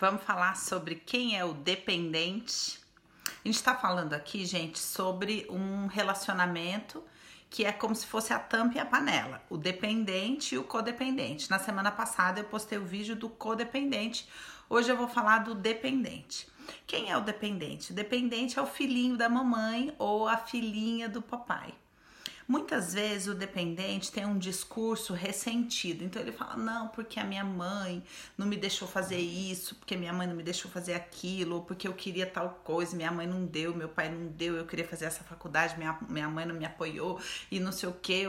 Vamos falar sobre quem é o dependente. A gente está falando aqui, gente, sobre um relacionamento que é como se fosse a tampa e a panela, o dependente e o codependente. Na semana passada eu postei o vídeo do codependente, hoje eu vou falar do dependente. Quem é o dependente? O dependente é o filhinho da mamãe ou a filhinha do papai. Muitas vezes o dependente tem um discurso ressentido, então ele fala: não, porque a minha mãe não me deixou fazer isso, porque minha mãe não me deixou fazer aquilo, ou porque eu queria tal coisa, minha mãe não deu, meu pai não deu, eu queria fazer essa faculdade, minha, minha mãe não me apoiou e não sei o que.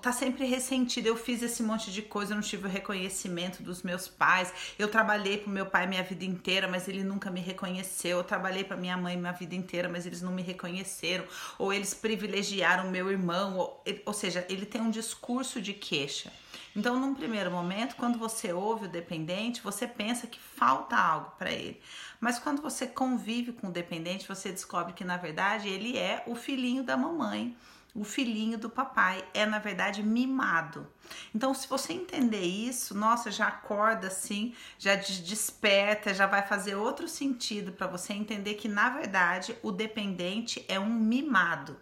Tá sempre ressentido, eu fiz esse monte de coisa, eu não tive o reconhecimento dos meus pais, eu trabalhei pro meu pai minha vida inteira, mas ele nunca me reconheceu, eu trabalhei para minha mãe minha vida inteira, mas eles não me reconheceram, ou eles privilegiaram meu irmão, ou seja, ele tem um discurso de queixa. Então, num primeiro momento, quando você ouve o dependente, você pensa que falta algo para ele. Mas quando você convive com o dependente, você descobre que na verdade ele é o filhinho da mamãe, o filhinho do papai, é na verdade mimado. Então, se você entender isso, nossa, já acorda assim, já desperta, já vai fazer outro sentido para você entender que na verdade o dependente é um mimado.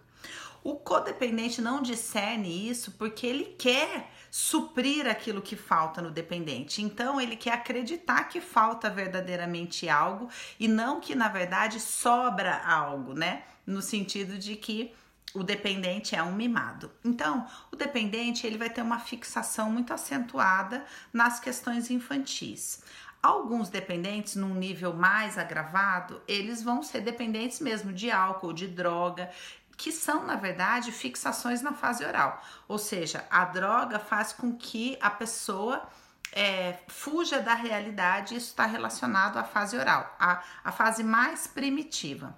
O codependente não discerne isso porque ele quer suprir aquilo que falta no dependente. Então, ele quer acreditar que falta verdadeiramente algo e não que na verdade sobra algo, né? No sentido de que o dependente é um mimado. Então, o dependente ele vai ter uma fixação muito acentuada nas questões infantis. Alguns dependentes, num nível mais agravado, eles vão ser dependentes mesmo de álcool, de droga, que são, na verdade, fixações na fase oral. Ou seja, a droga faz com que a pessoa é, fuja da realidade, isso está relacionado à fase oral, a, a fase mais primitiva.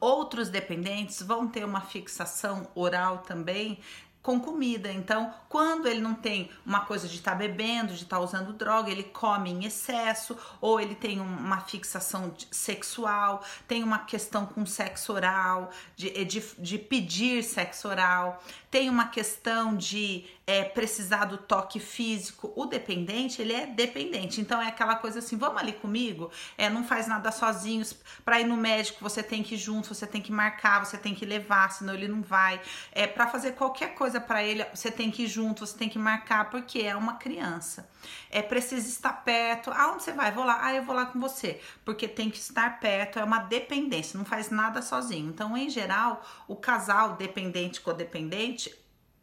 Outros dependentes vão ter uma fixação oral também com comida. Então, quando ele não tem uma coisa de estar tá bebendo, de estar tá usando droga, ele come em excesso, ou ele tem uma fixação sexual, tem uma questão com sexo oral, de, de, de pedir sexo oral, tem uma questão de é, precisar do toque físico. O dependente, ele é dependente. Então é aquela coisa assim, vamos ali comigo? É, não faz nada sozinhos. Para ir no médico, você tem que ir junto, você tem que marcar, você tem que levar, senão ele não vai. É, para fazer qualquer coisa para ele, você tem que ir junto, você tem que marcar, porque é uma criança. É preciso estar perto. Aonde você vai? Vou lá. Ah, eu vou lá com você. Porque tem que estar perto, é uma dependência, não faz nada sozinho. Então, em geral, o casal dependente codependente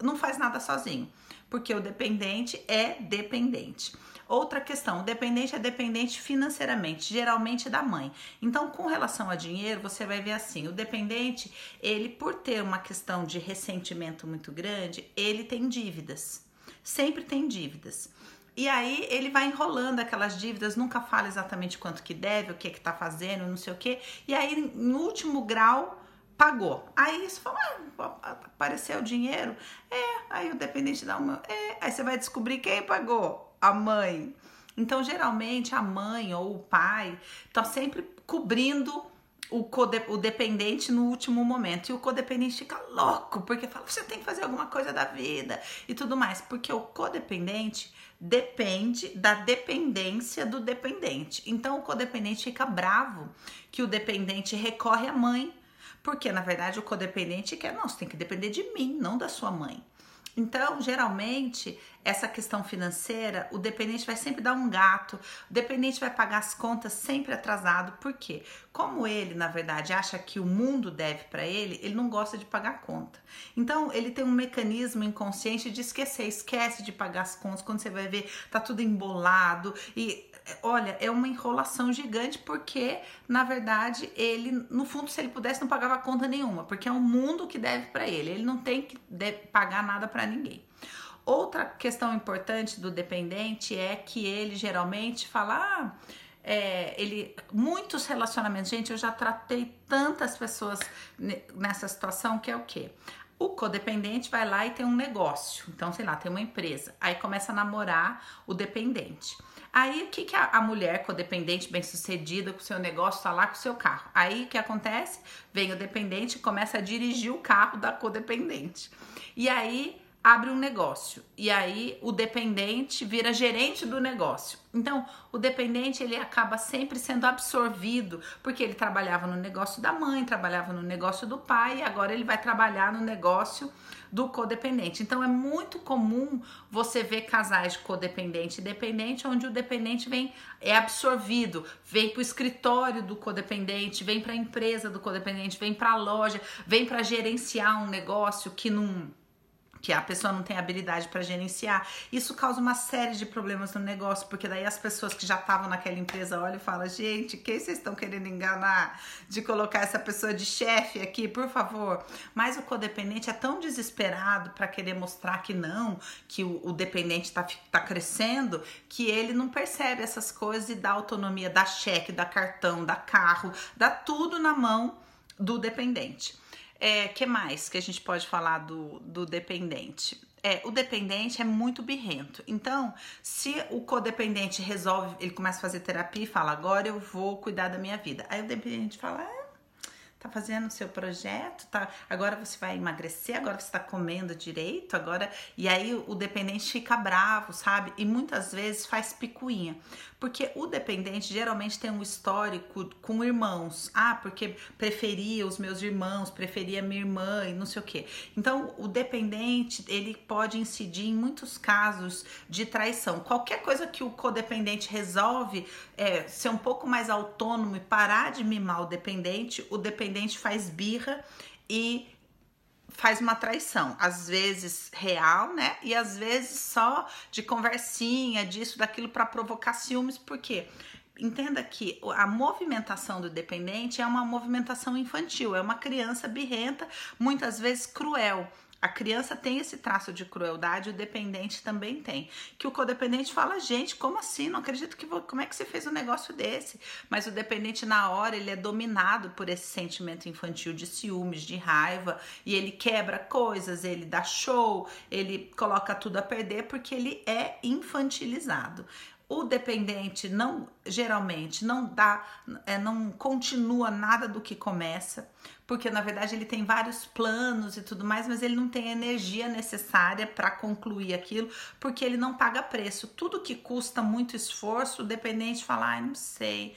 não faz nada sozinho, porque o dependente é dependente. Outra questão, o dependente é dependente financeiramente, geralmente da mãe. Então, com relação a dinheiro, você vai ver assim, o dependente, ele por ter uma questão de ressentimento muito grande, ele tem dívidas. Sempre tem dívidas. E aí ele vai enrolando aquelas dívidas, nunca fala exatamente quanto que deve, o que que tá fazendo, não sei o que. E aí, no último grau, pagou. Aí você fala, ah, apareceu o dinheiro? É, aí o dependente dá uma. É, aí você vai descobrir quem pagou? A mãe. Então, geralmente, a mãe ou o pai tá sempre cobrindo o, o dependente no último momento. E o codependente fica louco, porque fala, você tem que fazer alguma coisa da vida e tudo mais. Porque o codependente depende da dependência do dependente. Então, o codependente fica bravo que o dependente recorre à mãe porque na verdade o codependente quer, não, você tem que depender de mim, não da sua mãe. Então, geralmente, essa questão financeira, o dependente vai sempre dar um gato, o dependente vai pagar as contas sempre atrasado, por quê? Como ele, na verdade, acha que o mundo deve para ele, ele não gosta de pagar conta. Então, ele tem um mecanismo inconsciente de esquecer, esquece de pagar as contas, quando você vai ver, tá tudo embolado e olha, é uma enrolação gigante porque, na verdade, ele, no fundo, se ele pudesse, não pagava conta nenhuma, porque é o mundo que deve para ele. Ele não tem que pagar nada para ninguém. Outra questão importante do dependente é que ele geralmente fala, ah, é, ele, muitos relacionamentos, gente, eu já tratei tantas pessoas nessa situação que é o quê? O codependente vai lá e tem um negócio, então sei lá, tem uma empresa, aí começa a namorar o dependente. Aí o que, que a, a mulher codependente bem sucedida com o seu negócio tá lá com o seu carro? Aí o que acontece? Vem o dependente começa a dirigir o carro da codependente. E aí abre um negócio e aí o dependente vira gerente do negócio. Então, o dependente ele acaba sempre sendo absorvido, porque ele trabalhava no negócio da mãe, trabalhava no negócio do pai e agora ele vai trabalhar no negócio do codependente. Então é muito comum você ver casais de codependente e dependente onde o dependente vem é absorvido, vem para o escritório do codependente, vem para a empresa do codependente, vem para a loja, vem para gerenciar um negócio que não que a pessoa não tem habilidade para gerenciar. Isso causa uma série de problemas no negócio, porque daí as pessoas que já estavam naquela empresa olham e falam: gente, quem vocês estão querendo enganar de colocar essa pessoa de chefe aqui, por favor? Mas o codependente é tão desesperado para querer mostrar que não, que o, o dependente está tá crescendo, que ele não percebe essas coisas e dá autonomia, dá cheque, dá cartão, dá carro, dá tudo na mão do dependente. É, que mais que a gente pode falar do, do dependente? É, o dependente é muito birrento. Então, se o codependente resolve, ele começa a fazer terapia e fala, agora eu vou cuidar da minha vida. Aí o dependente fala, ah, tá fazendo o seu projeto, tá, agora você vai emagrecer, agora você tá comendo direito, agora. E aí o dependente fica bravo, sabe? E muitas vezes faz picuinha. Porque o dependente geralmente tem um histórico com irmãos. Ah, porque preferia os meus irmãos, preferia minha irmã e não sei o quê. Então, o dependente, ele pode incidir em muitos casos de traição. Qualquer coisa que o codependente resolve é, ser um pouco mais autônomo e parar de mimar o dependente, o dependente faz birra e faz uma traição, às vezes real, né? E às vezes só de conversinha, disso, daquilo para provocar ciúmes, porque entenda que a movimentação do dependente é uma movimentação infantil, é uma criança birrenta, muitas vezes cruel. A criança tem esse traço de crueldade, o dependente também tem. Que o codependente fala, gente, como assim? Não acredito que vou... como é que você fez um negócio desse? Mas o dependente na hora ele é dominado por esse sentimento infantil de ciúmes, de raiva, e ele quebra coisas, ele dá show, ele coloca tudo a perder porque ele é infantilizado. O dependente não geralmente não dá, é, não continua nada do que começa, porque na verdade ele tem vários planos e tudo mais, mas ele não tem a energia necessária para concluir aquilo, porque ele não paga preço. Tudo que custa muito esforço, o dependente fala, ai, não sei,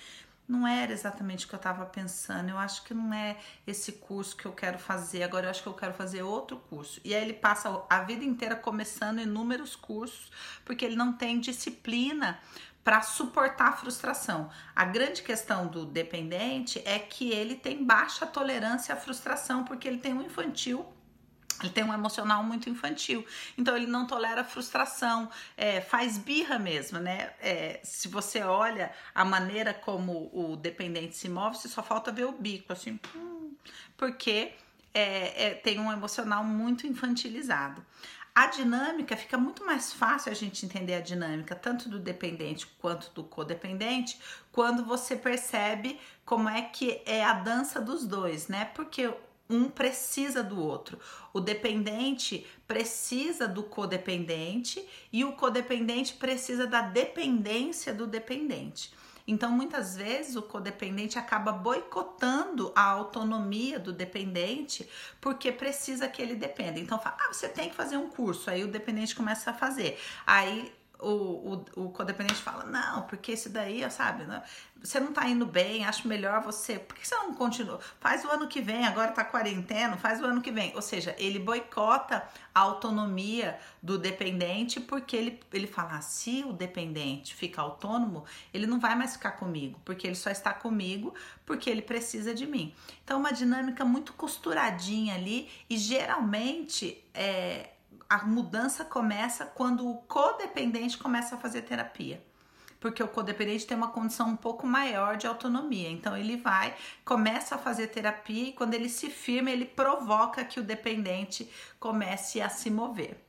não era exatamente o que eu estava pensando. Eu acho que não é esse curso que eu quero fazer. Agora eu acho que eu quero fazer outro curso. E aí ele passa a vida inteira começando inúmeros cursos, porque ele não tem disciplina para suportar a frustração. A grande questão do dependente é que ele tem baixa tolerância à frustração, porque ele tem um infantil ele tem um emocional muito infantil, então ele não tolera frustração, é, faz birra mesmo, né? É, se você olha a maneira como o dependente se move, você só falta ver o bico, assim, hum, porque é, é, tem um emocional muito infantilizado. A dinâmica fica muito mais fácil a gente entender a dinâmica, tanto do dependente quanto do codependente, quando você percebe como é que é a dança dos dois, né? Porque um precisa do outro. O dependente precisa do codependente e o codependente precisa da dependência do dependente. Então, muitas vezes o codependente acaba boicotando a autonomia do dependente porque precisa que ele dependa. Então, fala, ah, você tem que fazer um curso. Aí o dependente começa a fazer. Aí o, o, o codependente fala, não, porque esse daí, sabe, né? você não tá indo bem, acho melhor você. Por que você não continua? Faz o ano que vem, agora tá quarentena, faz o ano que vem. Ou seja, ele boicota a autonomia do dependente porque ele, ele fala: ah, se o dependente fica autônomo, ele não vai mais ficar comigo, porque ele só está comigo porque ele precisa de mim. Então, uma dinâmica muito costuradinha ali e geralmente é, a mudança começa quando o codependente começa a fazer terapia porque o codependente tem uma condição um pouco maior de autonomia. Então ele vai, começa a fazer terapia e quando ele se firma, ele provoca que o dependente comece a se mover.